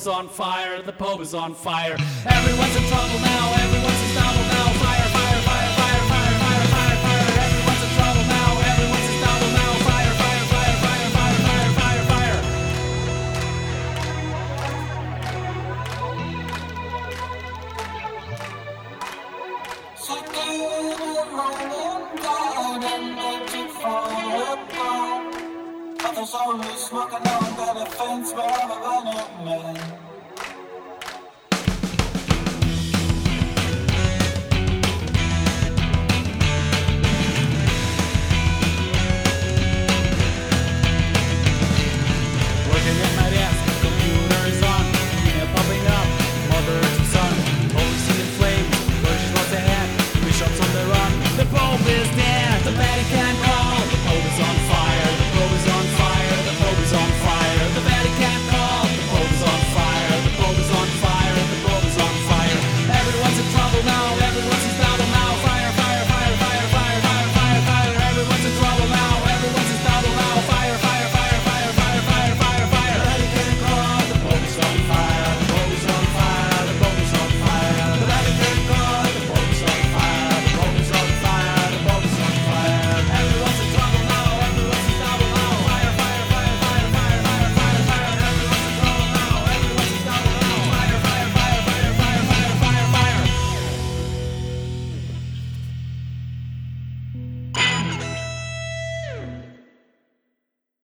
is on fire, the Pope is on fire. Everyone's in trouble now, everyone's in trouble now. Fire, fire, fire, fire, fire, fire, fire, fire. Everyone's in trouble now, everyone's in trouble now. Fire, fire, fire, fire, fire, fire, fire, fire. Others only smoking on the fence where I'm a running man.